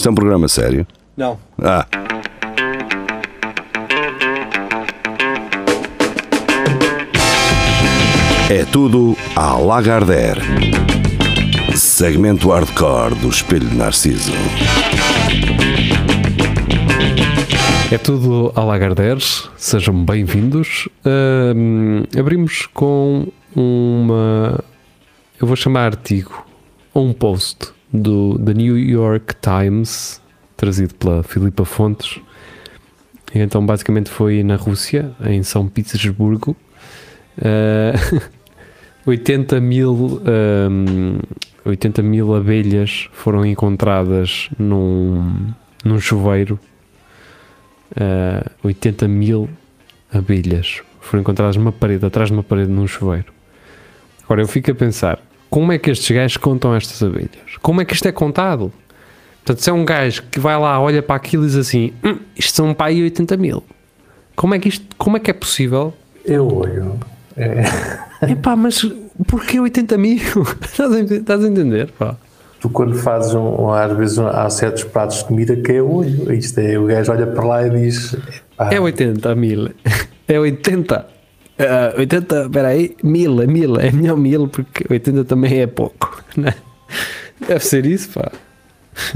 Isto é um programa sério? Não. Ah. É tudo à Lagardère. Segmento hardcore do Espelho de Narciso. É tudo a Lagardères, sejam bem-vindos. Abrimos com uma. Eu vou chamar artigo ou um post do The New York Times, trazido pela Filipa Fontes. Então, basicamente, foi na Rússia, em São Petersburgo. Ah, 80 mil. ahm, 80 mil abelhas foram encontradas num, num chuveiro uh, 80 mil abelhas foram encontradas numa parede, atrás de uma parede num chuveiro. Agora eu fico a pensar, como é que estes gajos contam estas abelhas? Como é que isto é contado? Portanto, se é um gajo que vai lá, olha para aquilo e diz assim, "Hum, isto são para aí 80 mil. Como é que isto, como é que é possível? Eu olho. É, Epá, mas porquê 80 mil? Estás a, estás a entender? Pá? tu quando fazes um, às vezes um- há certos pratos de comida que é olho. Isto é, o gajo olha para lá e diz. "Epá, É 80 mil. É 80. Ah, 80, espera aí, mil, é mil, é melhor mil porque 80 também é pouco. né? Deve ser isso, pá.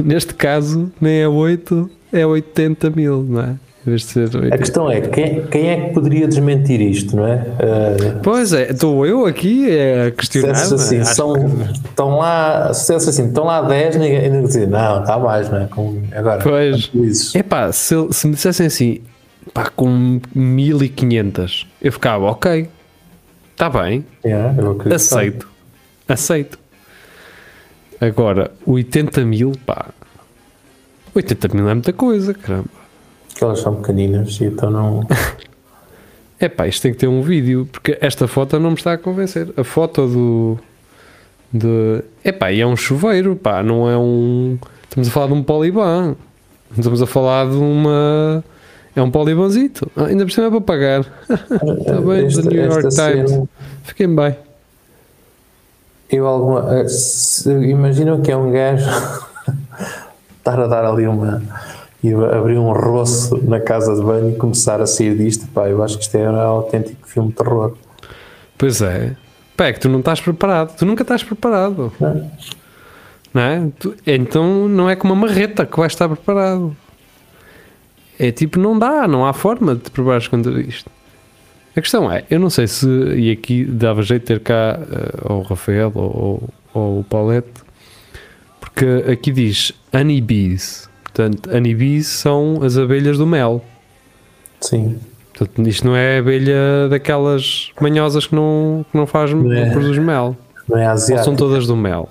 Neste caso, nem é 8, é 80 mil, não é? Em vez de ser 80. A questão é, quem, quem é que poderia desmentir isto, não é? Uh, Pois é, estou eu aqui a questionar. se assim, Acho são, que- estão lá, se assim, estão lá 10, ninguém, ninguém diz, não, está mais, não é? Com, agora, Pois. isso? Epá, se, se me dissessem assim, pá, com 1500, eu ficava, ok, está bem, É, acredito. Aceito. Aceito. Agora, 80 mil, pá. 80 mil é muita coisa, caramba. Elas são pequeninas e então não. É pá, isto tem que ter um vídeo, porque esta foto não me está a convencer. A foto do. De, é pá, e é um chuveiro, pá, não é um. Estamos a falar de um poliban. Estamos a falar de uma. É um polibanzito. Ah, ainda por cima é para pagar. Está bem, Esta- The New York Times. cena- Fiquem bem. Eu alguma. eh, se- Imaginam que é um gajo estar a dar ali uma. e abrir um roço na casa de banho e começar a sair disto. Pá, eu acho que isto é um autêntico filme de terror. Pois é. Pá, é que tu não estás preparado. Tu nunca estás preparado. não? Não é? Tu- então não é como uma marreta que vais estar preparado. É tipo, não dá, não há forma de te preparares contra isto. A questão é, eu não sei se, e aqui dava jeito de ter cá eh, ou o Rafael ou, ou, ou o Paulette, porque aqui diz honeybees. Portanto, honeybees são as abelhas do mel. Sim. Portanto, isto não é abelha daquelas manhosas que não, que não faz, é. produz mel. Não é Ou asiático. são todas do mel?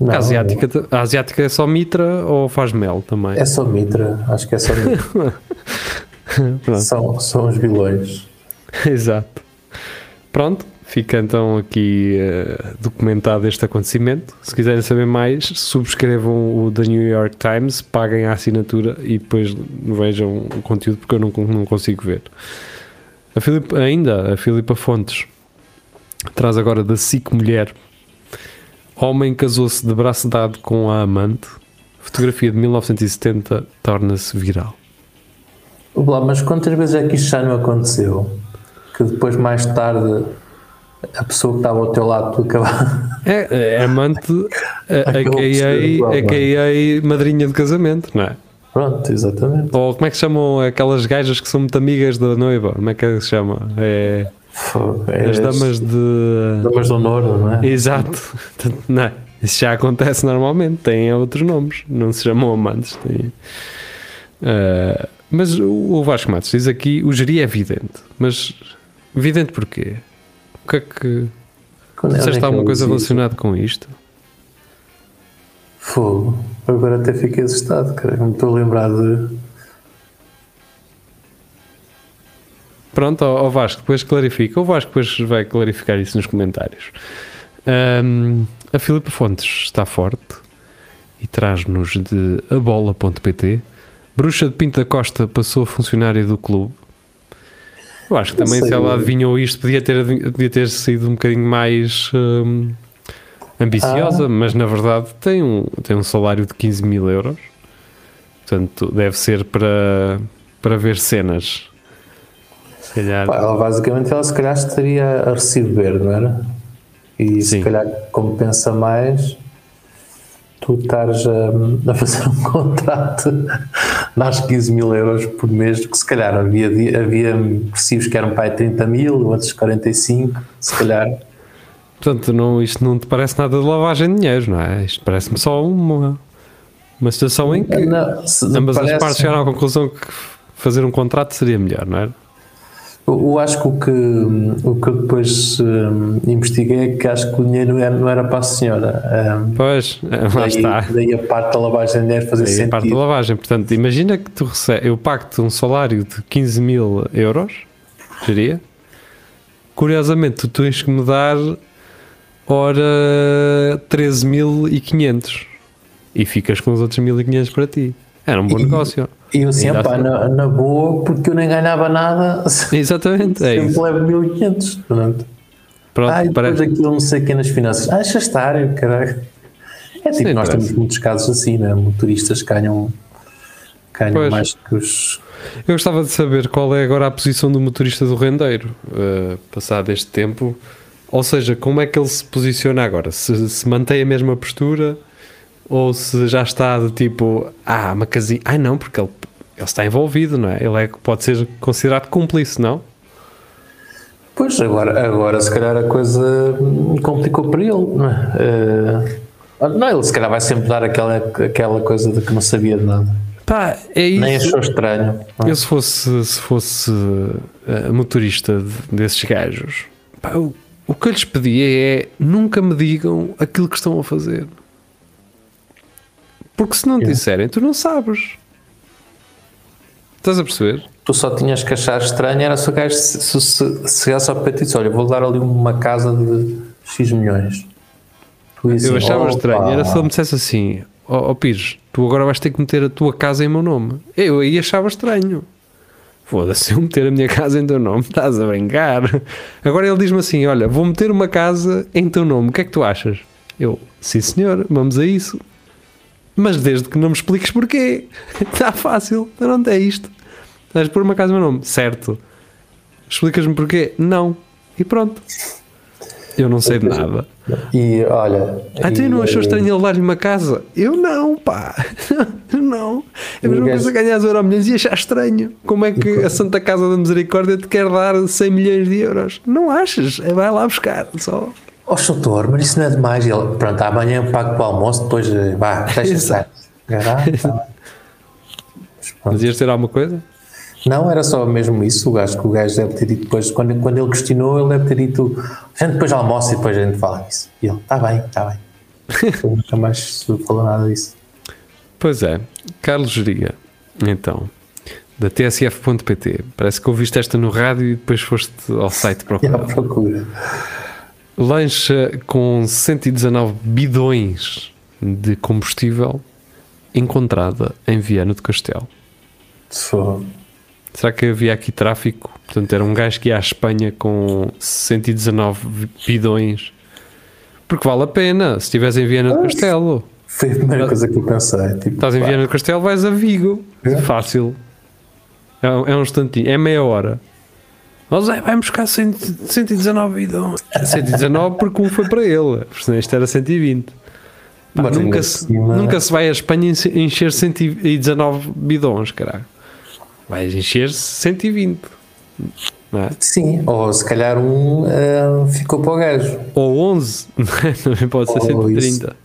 Não, a, asiática, a asiática é só mitra ou faz mel também? É só mitra. Acho que é só mitra. São, são os vilões. Exato. Pronto, fica então aqui eh, documentado este acontecimento. Se quiserem saber mais, subscrevam o The New York Times, paguem a assinatura e depois vejam o conteúdo porque eu não, não consigo ver. A Filipa, ainda, a Filipa Fontes traz agora da SIC Mulher. Homem casou-se de braço dado com a amante. Fotografia de 1970 torna-se viral. Lá, mas quantas vezes é que isto já não aconteceu? Que depois, mais tarde, a pessoa que estava ao teu lado, tu acabar. É, é amante, a- Acabou por ser a.k.a. igual, não é? madrinha de casamento, não é? Pronto, exatamente. Ou como é que chamam aquelas gajas que são muito amigas da noiva? Como é que se chama? É é as damas de. damas de honor, não é? Exato. Não, é? isso já acontece normalmente, têm outros nomes, não se chamam amantes. têm- Ah, mas o Vasco Matos diz aqui: o gerir é vidente. Mas vidente porquê? O que é que. Quando- é Disseste que alguma coisa relacionada com isto? Fogo. Agora até fiquei assustado, cara. Me estou a lembrar de. Pronto, ó Vasco, depois clarifica. O Vasco depois vai clarificar isso nos comentários. Ahm, a Filipe Fontes está forte e traz-nos de abola.pt. Bruxa de Pinta Costa passou a funcionária do clube. Eu acho que também se ela adivinhou isto podia ter, podia ter sido um bocadinho mais hum, ambiciosa, Ah. mas na verdade tem um, tem um salário de 15 mil euros. Portanto, deve ser para, para ver cenas. Calhar. Pá, ela basicamente ela se calhar estaria a receber, não era? E Sim. se calhar compensa mais tu estares a, a fazer um contrato nas 15 mil euros por mês, que se calhar havia, havia recibos que eram para aí 30 mil, outros 45, se calhar. Portanto, não, isto não te parece nada de lavagem de dinheiro, não é? Isto parece-me só uma, uma situação em que Não, ambas as parece- partes chegaram à conclusão que fazer um contrato seria melhor, não é? Eu, acho que o que, o que eu depois hum, investiguei é que acho que o dinheiro não era, não era para a senhora. Hum, Pois, lá daí, está. daí a parte da lavagem de dinheiro fazer Aí a parte da sentido. lavagem. Portanto, imagina que tu recebes, eu pago-te um salário de 15 mil euros, seria. Curiosamente, tu tens que me dar, ora, 13.500 e ficas com os outros 1.500 para ti. Era um bom E- negócio. E eu assim, Ainda "Epá, assim. na, na boa, porque eu nem ganhava nada, Exatamente, é sempre isso. levo 1500. Pronto. Pronto, Ah, e depois parece. aquilo não sei o que nas finanças. Ah, estar, caralho. É tipo, Sim, nós parece. temos muitos casos assim, né? Motoristas que ganham, ganham Pois. mais que os. Eu gostava de saber qual é agora a posição do motorista do rendeiro, eh, passado este tempo. Ou seja, como é que ele se posiciona agora? Se, se mantém a mesma postura ou se já está de tipo, ah, uma casinha. Ah, não, porque ele, ele está envolvido, não é? Ele é, pode ser considerado cúmplice, não? Pois, agora, agora se calhar a coisa complicou para ele, não é? Eh, não, ele se calhar vai sempre dar aquela, aquela coisa de que não sabia de nada. Pá, é isso. Nem achou estranho. não é? Eu se fosse, se fosse eh, motorista de- desses gajos, pá, o, o que eu lhes pedia é nunca me digam aquilo que estão a fazer. Porque se não É. disserem, tu não sabes. Estás a perceber? Tu só tinhas que achar estranho era se o gajo se, se, se, se chegasse ao ti e disse, olha, vou dar ali uma casa de X milhões. Eu achava estranho. Era se ele me dissesse assim: Ó oh, Pires, tu agora vais ter que meter a tua casa em meu nome. Eu aí achava estranho. Foda-se, eu meter a minha casa em teu nome, estás a brincar. Agora ele diz-me assim: Olha, vou meter uma casa em teu nome, o que é que tu achas? Eu, sim senhor, vamos a isso. Mas desde que não me expliques porquê, está fácil, pronto, é isto. Vais pôr uma casa em meu nome, certo. Explicas-me porquê? Não. E pronto. Eu não sei de nada. E olha. Ah, tu não achou eh, estranho ele dar-lhe uma casa? Eu não, pá. não. É a mesma coisa ganhar euro milhões e achar estranho. Como é que a Santa Casa da Misericórdia te quer dar 100 milhões de euros? Não achas? Vai lá buscar. Só. Ó doutor, mas isso não é demais. Ele, pronto, amanhã eu pago para o almoço, depois eh, vá, deixa estar. Tá. Mas ias ter alguma coisa? Não, era só mesmo isso. O gajo que o gajo deve ter dito depois, quando, quando ele questionou, ele deve ter dito: a gente depois almoça e depois a gente fala disso. E ele: está bem, está bem. Ele nunca mais falou nada disso. Pois é. Carlos Geria, então, da tsf.pt. Parece que ouviste esta no rádio e depois foste ao site à procurar. procura. Lancha com 119 bidões de combustível encontrada em Viana do Castelo. Só- Será que havia aqui tráfico? Portanto, era um gajo que ia à Espanha com 119 bidões. Porque vale a pena, se estiveres em Viana do Castelo. Foi a primeira coisa que eu pensei. Tipo, Estás em pá, Viana do Castelo, vais a Vigo. É. Fácil. É, é um instantinho, é meia hora. Zé, vai buscar 100 119 bidões. 119 porque um foi para ele. Senão isto era 120. Pá, nunca, se, nunca se vai à Espanha enche- encher 119 bidões, caralho. Vais encher 120. Não é? Sim, ou se calhar um eh, ficou para o gajo. Ou 11. Também pode ser Ou 130.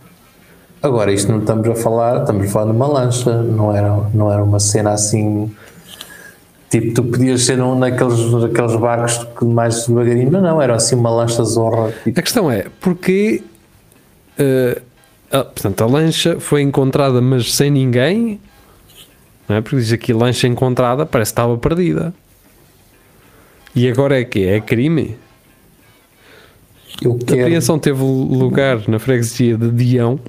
Agora, isto não estamos a falar, estamos a falar de uma lancha, não era, não era uma cena assim. Tipo, tu podias ser um daqueles, daqueles barcos que mais devagarinho, não, não, era assim uma lancha zorra. Tipo, A questão é, porque eh, a- portanto, a lancha foi encontrada, mas sem ninguém, não é? Porque diz aqui lancha encontrada, parece que estava perdida. E agora é que é crime. eu A apreensão teve lugar na freguesia de Dião,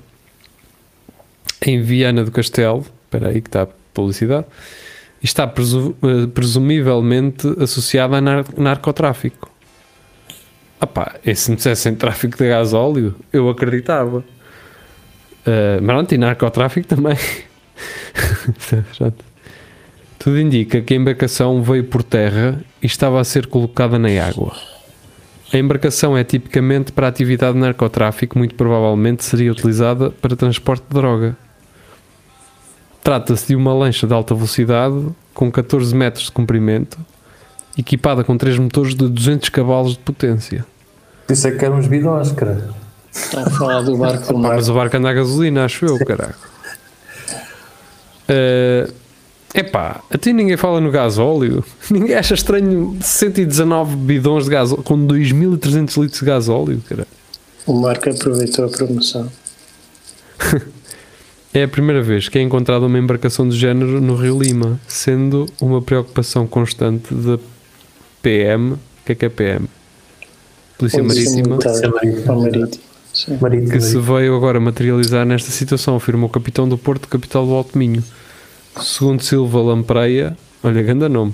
em Viana do Castelo. Espera aí que está a publicidade. Está presu- eh, presumivelmente associada a nar- narcotráfico. Pá, e se me dissessem tráfico de gás óleo, eu acreditava. Eh, mas não, e narcotráfico também. Tudo indica que a embarcação veio por terra e estava a ser colocada na água. A embarcação é tipicamente para atividade de narcotráfico, muito provavelmente seria utilizada para transporte de droga. Trata-se de uma lancha de alta velocidade com 14 metros de comprimento, equipada com três motores de 200 cavalos de potência. Isso é que eram uns bidões, cara. Está a falar do barco do mar. mas o barco anda a gasolina, acho eu, caralho. É epá, até ninguém fala no gasóleo. Ninguém acha estranho 119 bidões de gasóleo com 2300 litros de gasóleo, cara. O Marco aproveitou a promoção. É a primeira vez que é encontrada uma embarcação do género no Rio Lima, sendo uma preocupação constante da PM. O que é que é PM? Polícia Marítima. Polícia Marítima. que se veio agora materializar nesta situação, afirmou o capitão do Porto, capital do Alto Minho. Segundo Silva Lampreia, olha, grande nome,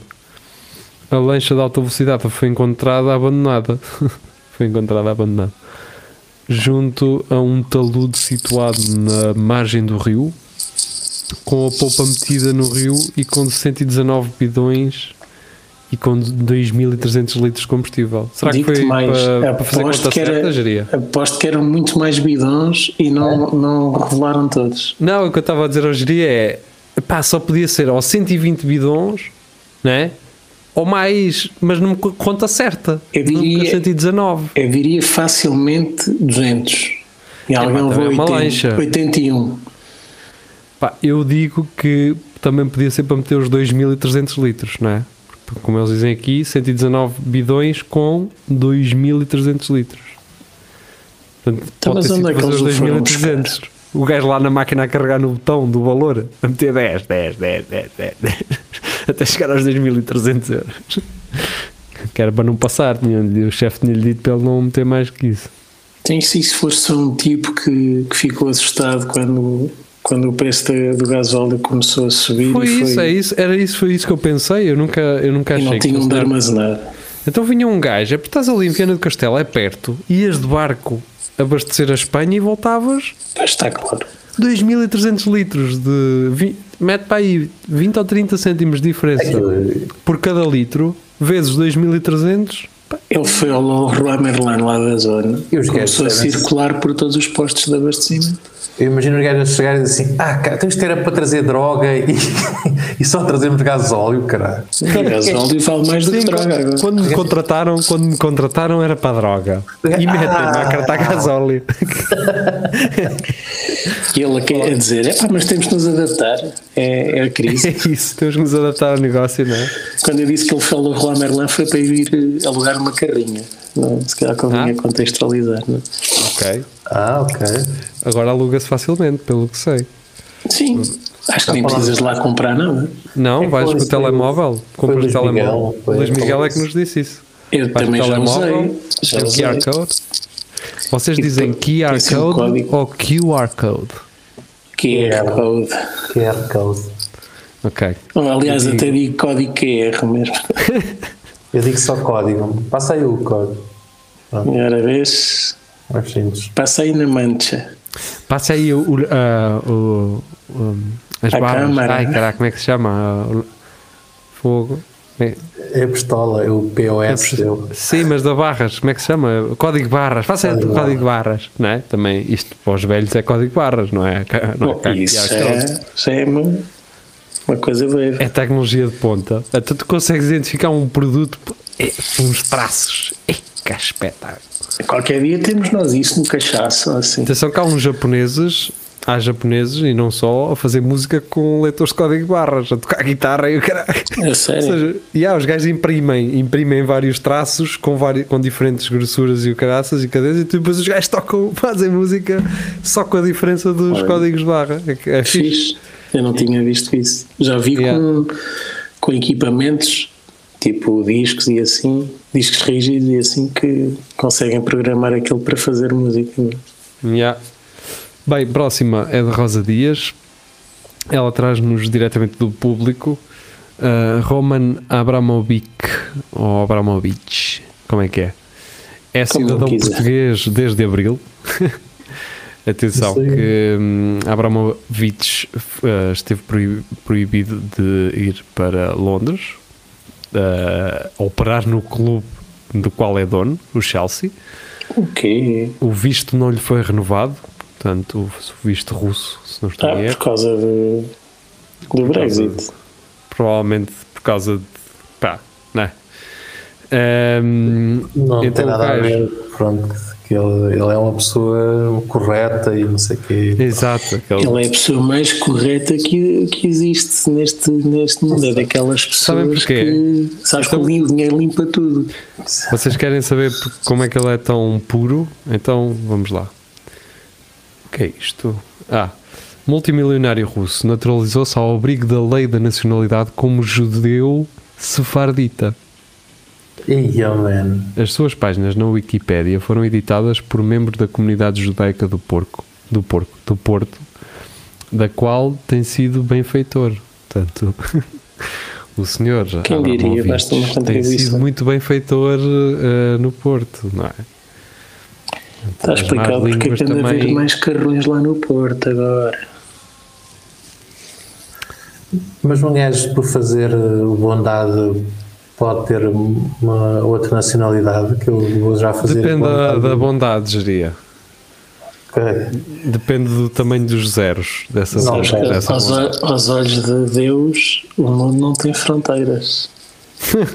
a lancha de alta velocidade foi encontrada abandonada. foi encontrada abandonada. Junto a um talude situado na margem do rio, com a polpa metida no rio e com 119 bidões e com 2.300 litros de combustível. Será que foi mais, para, para fazer aposto conta que era- certa? Aposto que eram muito mais bidões e não, não revelaram todos. Não, o que eu estava a dizer ao geria é pá, só podia ser ou 120 bidons, né? Ou mais, mas não me conta certa. Eu diria- Nunca 119. Eu diria facilmente 200. E alguém pá, levou também é uma 80, lancha. 81. Pá, eu digo que também podia ser para meter os 2300 litros, não é? Porque, como eles dizem aqui, 119 bidões com 2300 litros. Portanto, Então, pode mas onde é que eles os o foram 2300. O gajo lá na máquina a carregar no botão do valor, a meter 10, 10, 10, 10, 10, 10 até chegar aos 2300 euros. Que era para não passar, tinha, o chefe tinha-lhe dito para ele não meter mais que isso. Tem se isso fosse um tipo que, que ficou assustado quando, quando o preço do gasóleo começou a subir Foi e, isso, é isso, era isso, foi isso que eu pensei. Eu nunca, eu nunca e achei não que tinham de armazenar. Então vinha um gajo, é porque estás ali em Viana do Castelo, é perto, ias de barco abastecer a Espanha e voltavas Está claro. 2300 litros de. Mete para aí 20 ou 30 cêntimos de diferença Aquilo- por cada litro, vezes 2300. pá, Ele foi ao Leroy Merlin lá da zona E os começou a circular por todos os postos de abastecimento. Eu imagino os gajos a chegarem assim: Ah, cara, temos que ter para trazer droga e, e só trazemos gasóleo, caralho. Gasóleo vale mais do que droga quando, agora. quando me contrataram, quando me contrataram era para a droga. E metem-me a cartar gasóleo. E ele a dizer: é pá, mas temos de nos adaptar. É, é a crise. É isso, temos que nos adaptar ao negócio, não é? Quando eu disse que ele ao Leroy Merlin foi para ir eh, alugar uma carrinha. Não, se calhar convinha Ah. contextualizar. Não? é? Ok. Ah, ok. Agora aluga-se facilmente, pelo que sei. Sim, acho que nem precisas de lá comprar nada. Não, É, vais com o telemóvel, compras o Luís telemóvel. Miguel, Luís Miguel é que nos disse isso. Eu Vais também já usei. telemóvel, Já usei. QR Code. Vocês E dizem QR um Code código. ou QR Code? QR Code. QR Code. Ok. Aliás, até digo código QR mesmo. Eu digo só código. Passa aí o código. Agora vez, Passa aí na mancha. Passa aí o, o, ah, o- o- as A barras. câmara. Ai, caraca, como é que se chama? Ah, Fogo. É- É a pistola, é o POS. é- eu. sim, mas da barras, como é que se chama? Código barras. Faça aí o Código código barras, não é? Também, isto para os velhos é código barras, não é? Não é Bom, QR isso é, já é uma, uma coisa boa. É tecnologia de ponta. Então tu consegues identificar um produto é, uns traços. É, que espetáculo. Qualquer dia temos nós isso no cachaço, assim. Atenção que há uns japoneses, há japoneses e não só, a fazer música com leitores de código de barras, a tocar guitarra e o caralho. É Ou sério. seja, e há, os gajos imprimem, imprimem vários traços com, vari, com diferentes grossuras e o caraças e cadeias e depois os gajos tocam, fazem música só com a diferença dos Olha. códigos de barra. É, é fixe. Fixe. Eu não tinha visto isso. Já vi Yeah. com, com equipamentos, tipo discos e assim, discos rígidos e assim, que conseguem programar aquilo para fazer música. Yeah. Bem, próxima é de Rosa Dias. Ela traz-nos diretamente do público uh, Roman Abramovic ou Abramovich, como é que é? É Como cidadão português desde abril. Atenção, que hum, Abramovich eh, esteve proib- proibido de ir para Londres, a operar no clube do qual é dono, o Chelsea. Ok. O visto não lhe foi renovado, portanto, o visto russo, se não estou Ah, por causa de, do Brexit. provavelmente por causa de pá, não é? Ahm, Não então tem nada a ver, pronto, que ele, ele é uma pessoa correta e não sei o quê. Exato, aquele- Ele é a pessoa mais correta que, que existe neste, neste mundo. É daquelas Sabem pessoas porquê? que sabes que Então- o dinheiro limpa tudo. Vocês querem saber como é que ele é tão puro? Então vamos lá. O que é isto? Ah, multimilionário russo naturalizou-se ao abrigo da lei da nacionalidade como judeu sefardita. Ia, man. As suas páginas na Wikipédia foram editadas por membros da comunidade judaica do Porco, do Porco, do Porto, da qual tem sido benfeitor. Portanto, o senhor já Quem diria, basta uma tem sido muito benfeitor eh, no Porto, não é? Está explicado porque é que anda a haver também- mais carrões lá no Porto agora. Mas um gajo, por fazer bondade, pode ter uma outra nacionalidade que eu vou já fazer. Depende da, bondade. da bondade, geria. Ok. Depende do tamanho dos zeros dessa, Não, dessa, não, dessa Aos, aos olhos de Deus, o mundo não tem fronteiras.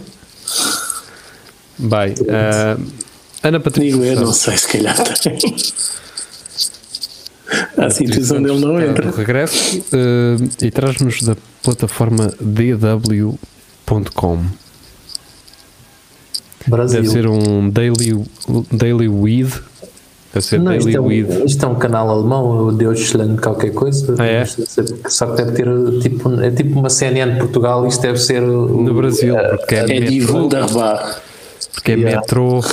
Bem, ah, Ana Patrícia. Digo eu, não sei, se calhar tem. Há sítios onde ele não entra. regresso eh, e traz-nos da plataforma dw.com. Brasil. Deve ser um Daily, daily Weed. Deve ser Não, isto, Daily é um, Weed. isto é um canal alemão, o Deutschland qualquer coisa. Ah, é? Só que deve ter tipo, é tipo uma CNN de Portugal, isto deve ser o- No Brasil, a- porque é, É de metrô, Wunderbar. porque é Yeah. metrô,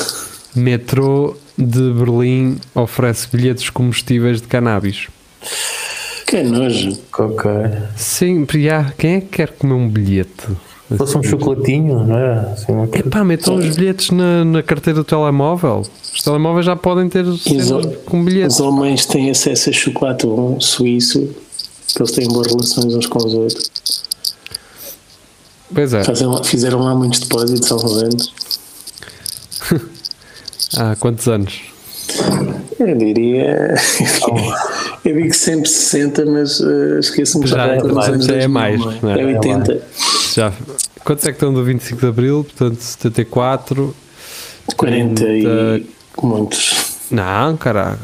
metrô de Berlim oferece bilhetes de combustíveis de cannabis. Que nojo. Ok. Sim, já, quem é que quer comer um bilhete? Se fosse um chocolatinho, não é? Assim, coisa. Epá, metam os bilhetes na, na carteira do telemóvel. Os telemóveis já podem ter com bilhetes. Os homens têm acesso a chocolate bom suíço, que eles têm boas relações uns com os outros. Pois é, Fazem fizeram lá muitos depósitos, salvamente. há quantos anos? Eu diria. Eu digo sempre 60, mas eh, esqueço-me Já é dos mais, anos já é 2000, mais, é? não é? É 80, Já, quantos é que estão do 25 de Abril? Portanto, 74. 40 e Trinta- muitos. Não, caralho.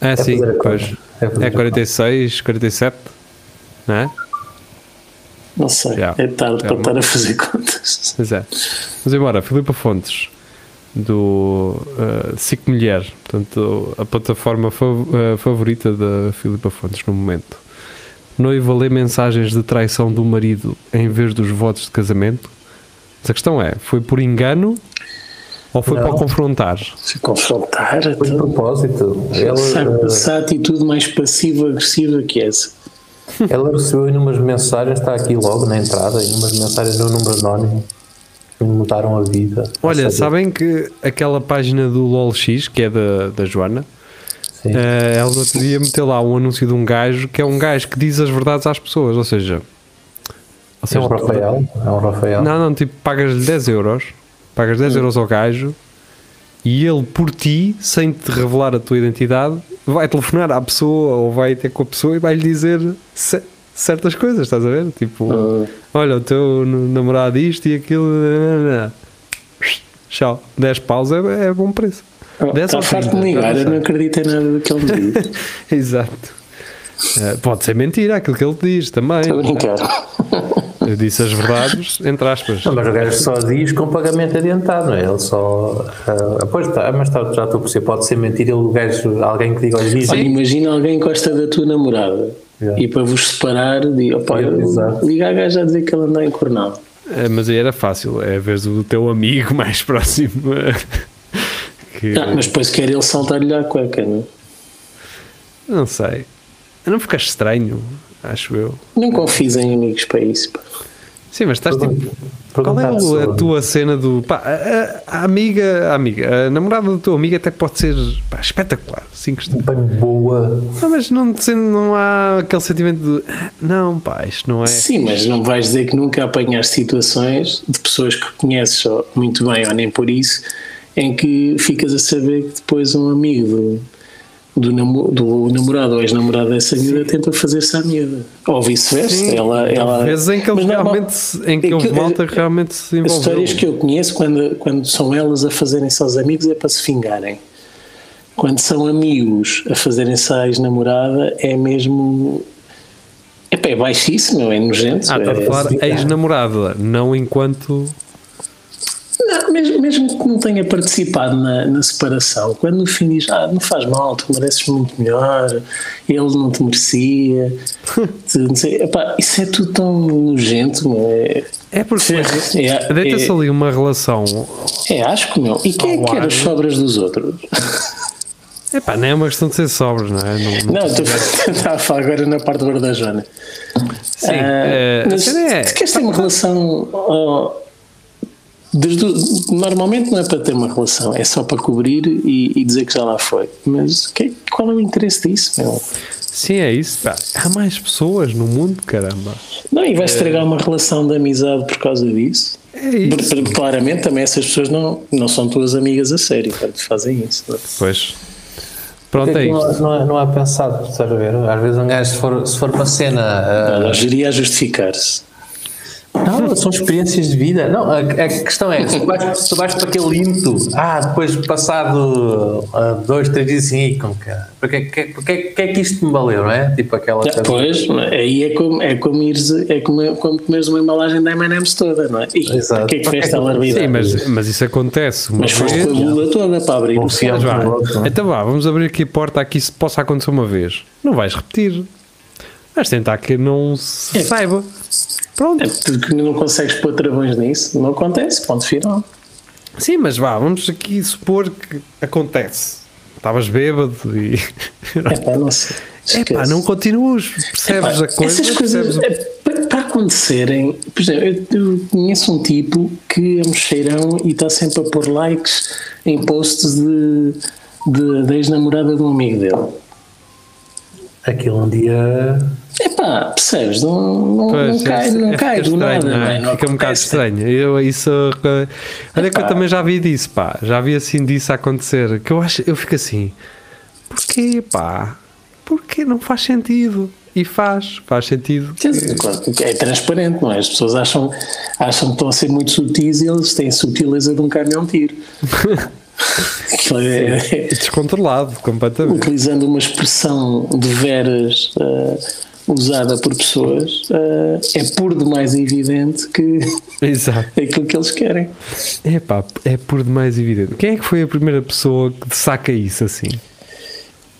É sim, a conta. pois. É É a 46, 47, não é? Não sei, Já. é tarde É para uma- estar a fazer contas. Pois é. Mas embora, Filipa Fontes, do uh, Mulher, portanto, a plataforma fav- uh, favorita da Filipa Fontes no momento. Noiva lê mensagens de traição do marido em vez dos votos de casamento. Mas a questão é: foi por engano ou foi Não. para confrontar? Se confrontar, Foi de então, propósito. Ela, sabe, se atitude mais passiva-agressiva que essa. ela recebeu umas mensagens, está aqui logo na entrada, umas mensagens no número anónimo que me mudaram a vida. Olha, sabem que aquela página do LOLX, que é da, da Joana, Eh, ela outro dia meteu lá um anúncio de um gajo que é um gajo que diz as verdades às pessoas, ou seja, ou É seja um Rafael. É um Rafael. não, não, tipo, pagas-lhe 10 euros, pagas 10 euros ao gajo e ele por ti, sem te revelar a tua identidade, vai telefonar à pessoa ou vai ter com a pessoa e vai-lhe dizer ce- certas coisas, estás a ver? Tipo, Ah. olha, o teu namorado isto e aquilo, nananana. tchau, 10 paus é, é bom preço. 10 Está ou farto de 30, me ligar, não eu não acredito em nada do que ele diz. Exato. Eh, pode ser mentira aquilo que ele diz também. Estou a brincar. Eu disse as verdades, entre aspas. Não, mas o gajo só diz com pagamento adiantado, não é? Ele só. ah, pois tá, mas tá, já estou a perceber, pode ser mentira o gajo, alguém que diga, olha, diz Olha, imagina alguém que gosta da tua namorada Yeah. e para vos separar, diga, opa, exato. liga a gaja a dizer que ela anda encornado. Eh, mas aí era fácil, é vez o teu amigo mais próximo. Que, Ah, mas depois quer ele saltar-lhe à cueca, não é? Não sei. Não fica estranho, acho eu. Não confies em amigos para isso. pá. Sim, mas estás tipo. Qual é a tua cena do. Pá, a, a- a amiga, a amiga, a namorada do teu amigo até pode ser pá, espetacular, 5 estrelas. Bem boa. Não, mas não, não há aquele sentimento de. "Ah, Não, pá, isto não é. Sim, mas não vais dizer que nunca apanhaste situações de pessoas que conheces muito bem ou nem por isso, em que ficas a saber que depois um amigo do, do, namo- do namorado ou ex-namorado dessa miúda tenta fazer-se à miúda. Ou vice-versa. Ela, ela, vezes em que, ele Mas normal- realmente, em que é que- malta realmente se As envolveu. histórias que eu conheço, quando, quando são elas a fazerem-se aos amigos, é para se vingarem. Quando são amigos a fazerem-se à ex-namorada, é mesmo. É baixíssimo, é nojento. Ah, está a é- falar ex-namorada, não enquanto. Não, mesmo, mesmo que não tenha participado na, na separação, quando no fim diz, ah, não faz mal, tu mereces muito melhor, ele não te merecia, tu não sei, epá, isso é tudo tão nojento, é, É porque é, deita-se é, ali uma relação. é asco, meu. E quem é que quer as sobras dos outros? Epá, não é uma questão de ser sobres, não é? Não, Não, estou estava a falar agora na parte guarda-jona. Sim, eh, mas é- se queres ter uma relação. ó, desde normalmente não é para ter uma relação, é só para cobrir e, e dizer que já lá foi. Mas que- qual é o interesse disso? Meu? Sim, é isso. pá. Há mais pessoas no mundo, caramba. Não, e vai estragar uma relação de amizade por causa disso. É isso. Porque, Claramente também essas pessoas não, não são tuas amigas a sério, fazem isso. não é? Pois. Pronto, é não, não, é- não há pensado, estás a ver? Às vezes um gajo, se for, se for para a cena. ah, Ela geria a justificar-se. São experiências de vida. Não, a, a questão é, se tu vais, se tu vais para aquele ímpeto, ah, depois passado ah, dois, três dias assim, "Ih, como que porque, que, porque, que é que isto me valeu, não é? Tipo aquela pois, aí é como, é como ires, é como, como comeres uma embalagem da M&M's toda, não é? E Exato. porquê que fez esta larvidade? Sim, mas, mas isso acontece. Uma Mas foste com a bula toda para abrir o Confiamos céu. É? Então vá, vamos abrir aqui a porta aqui se possa acontecer uma vez. Não vais repetir. Vais tentar que não se É. saiba. Pronto. É porque não consegues pôr travões nisso, não acontece, ponto final. Sim, mas vá, vamos aqui supor que acontece. Estavas bêbado e. É pá, não sei. É pá, não continuas, percebes Epá, a coisa. Essas coisas, percebes é, para, acontecerem, por exemplo, eu, eu conheço um tipo que é mocheirão e está sempre a pôr likes em posts de, de, da ex-namorada de um amigo dele. Aquilo um dia. Epá, percebes? Não, não, Pois, não cai, é- não é- cai do nada, não é? é? Não Fica um bocado estranho. Eu, isso, eh, olha que eu Epá. também já vi disso, pá. Já vi assim disso acontecer. Que eu acho, eu fico assim, porquê, pá? Porquê não faz sentido? E faz, faz sentido. Porque É transparente, não é? As pessoas acham, acham que estão a ser muito sutis e eles têm sutileza de um caminhão tiro. Aquilo é- é- Descontrolado, completamente. utilizando uma expressão de veras eh, usada por pessoas, eh, é por demais evidente que Exato. é aquilo que eles querem. É pá, é por demais evidente. Quem é que foi a primeira pessoa que saca isso assim?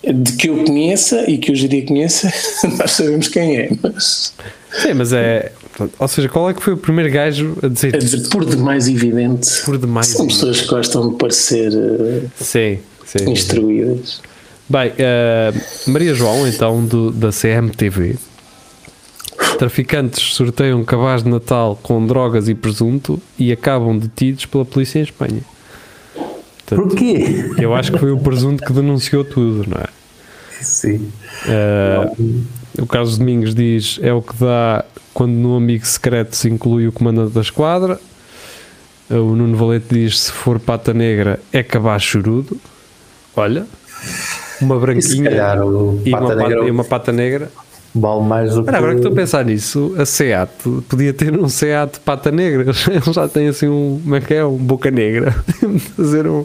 De que eu conheça e que eu diria conheça, nós sabemos quem é, mas Sim, mas é. Ou seja, qual é que foi o primeiro gajo a dizer a dizer por demais evidente, por demais? são pessoas que gostam de parecer eh, Sim, sim. instruídas. Bem, eh, Maria João, então, do, da CMTV. Traficantes sorteiam cabaz de Natal com drogas e presunto e acabam detidos pela polícia em Espanha. Portanto, Porquê? eu acho que foi o presunto que denunciou tudo, não é? Sim. Eh, o Carlos Domingos diz: é o que dá quando no amigo secreto se inclui o comandante da esquadra. Eh, O Nuno Valete diz: se for pata negra, é cabaz chorudo. Olha, uma E se branquinha calhar o e, pata uma negra pata, e uma pata negra. vale mais do que. Agora que estou a pensar nisso, a SEAT podia ter um SEAT pata negra. Ele já tem assim um. Como é que é? Um boca negra. Fazer um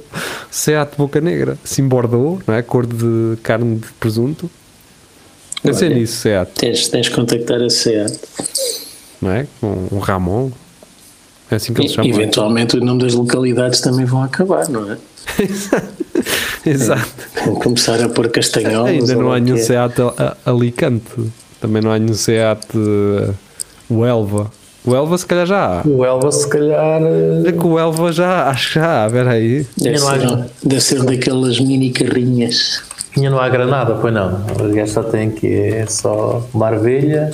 SEAT boca negra. Assim, Bordeaux, não é? Cor de carne de presunto. Pensei Olha. nisso, SEAT, Tens, tens de contactar a SEAT. não é? Com um Ramon. É assim que eles E, chamam. eventualmente o nome das localidades também vão acabar, não é? Exato. Vão começar a pôr castanholas. Ainda não há nenhum é. SEAT Alicante. Também não há nenhum SEAT uh, o Elva. O Elva se calhar já há. O Elva, se calhar. É que o Elva já há, acho que já há, espera aí. Deve ser, deve ser daquelas mini carrinhas. Tinha não há granada, pois não. Gajos só têm que é só uma ervilha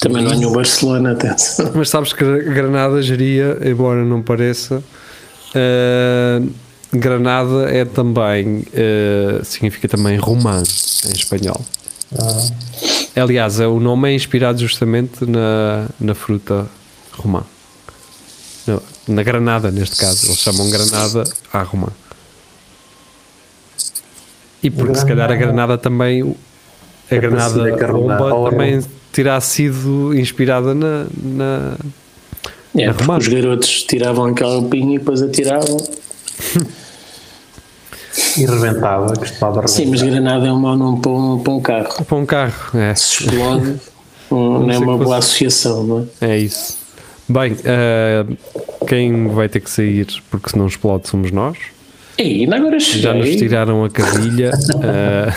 Também não há nenhum Barcelona, atenção. Mas sabes que Granada geria, embora não pareça, eh, Granada é também, eh, significa também romã em espanhol. Aliás, é- o nome é inspirado justamente na, na fruta romã. Na, na granada, neste caso. Eles chamam granada à romã. E porque se calhar a granada também, a É granada parecida com a romã. bomba Ou- também terá sido inspirada na, na, É, Na porque romana. os garotos tiravam aquela pinha e depois atiravam. E rebentava, costumava rebentar. Sim, mas Granada é um mau nome para um, para um carro. para um carro. É, Se explode, um, não é uma que boa associação, não é? é isso. Bem, eh, quem vai ter que sair porque se não explode somos nós. E ainda agora Já nos tiraram a casilha. eh,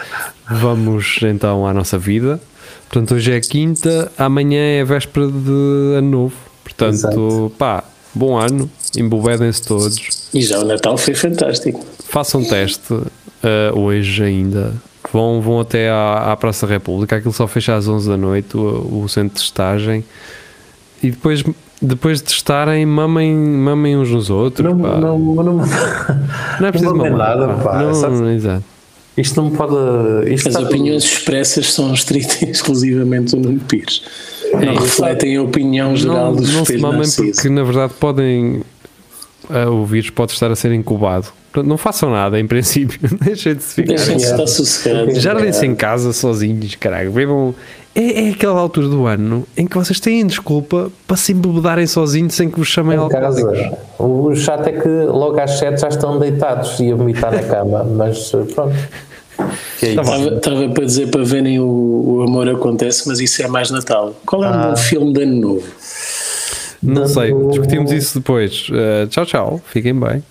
vamos então à nossa vida. Portanto, hoje é quinta, amanhã é véspera de ano novo. Portanto, Exato. pá, bom ano, embobedem-se todos. E já o Natal foi fantástico. Façam teste eh, hoje ainda. Vão, vão até à, à Praça República. Aquilo só fecha às 11 da noite, o, o centro de testagem. E depois, depois de testarem, mamem, mamem uns nos outros. Não, pá. não, não, Não é preciso não é mamar, nada, pá. Não, não, exato. Isto não pode. Isto As opiniões expressas são restritas exclusivamente do Nuno Pires. Não isso. refletem a opinião geral não, dos não se espelhos mamem porque na verdade podem o vírus pode estar a ser incubado Portanto, não façam nada em princípio deixem de se ficar Deixem-se Yeah. estar sossegados. jardem-se em casa sozinhos caralho bebam é, é aquela altura do ano em que vocês têm desculpa para se embebedarem sozinhos sem que vos chamem em alcoólicos casa. O chato é que logo às 7 já estão deitados e a vomitar na cama, mas pronto. É. Estava, estava para dizer para verem o, o Amor Acontece, mas isso é mais Natal. Qual é Ah. o filme de Ano Novo? não sei discutimos isso depois Ah, tchau tchau fiquem bem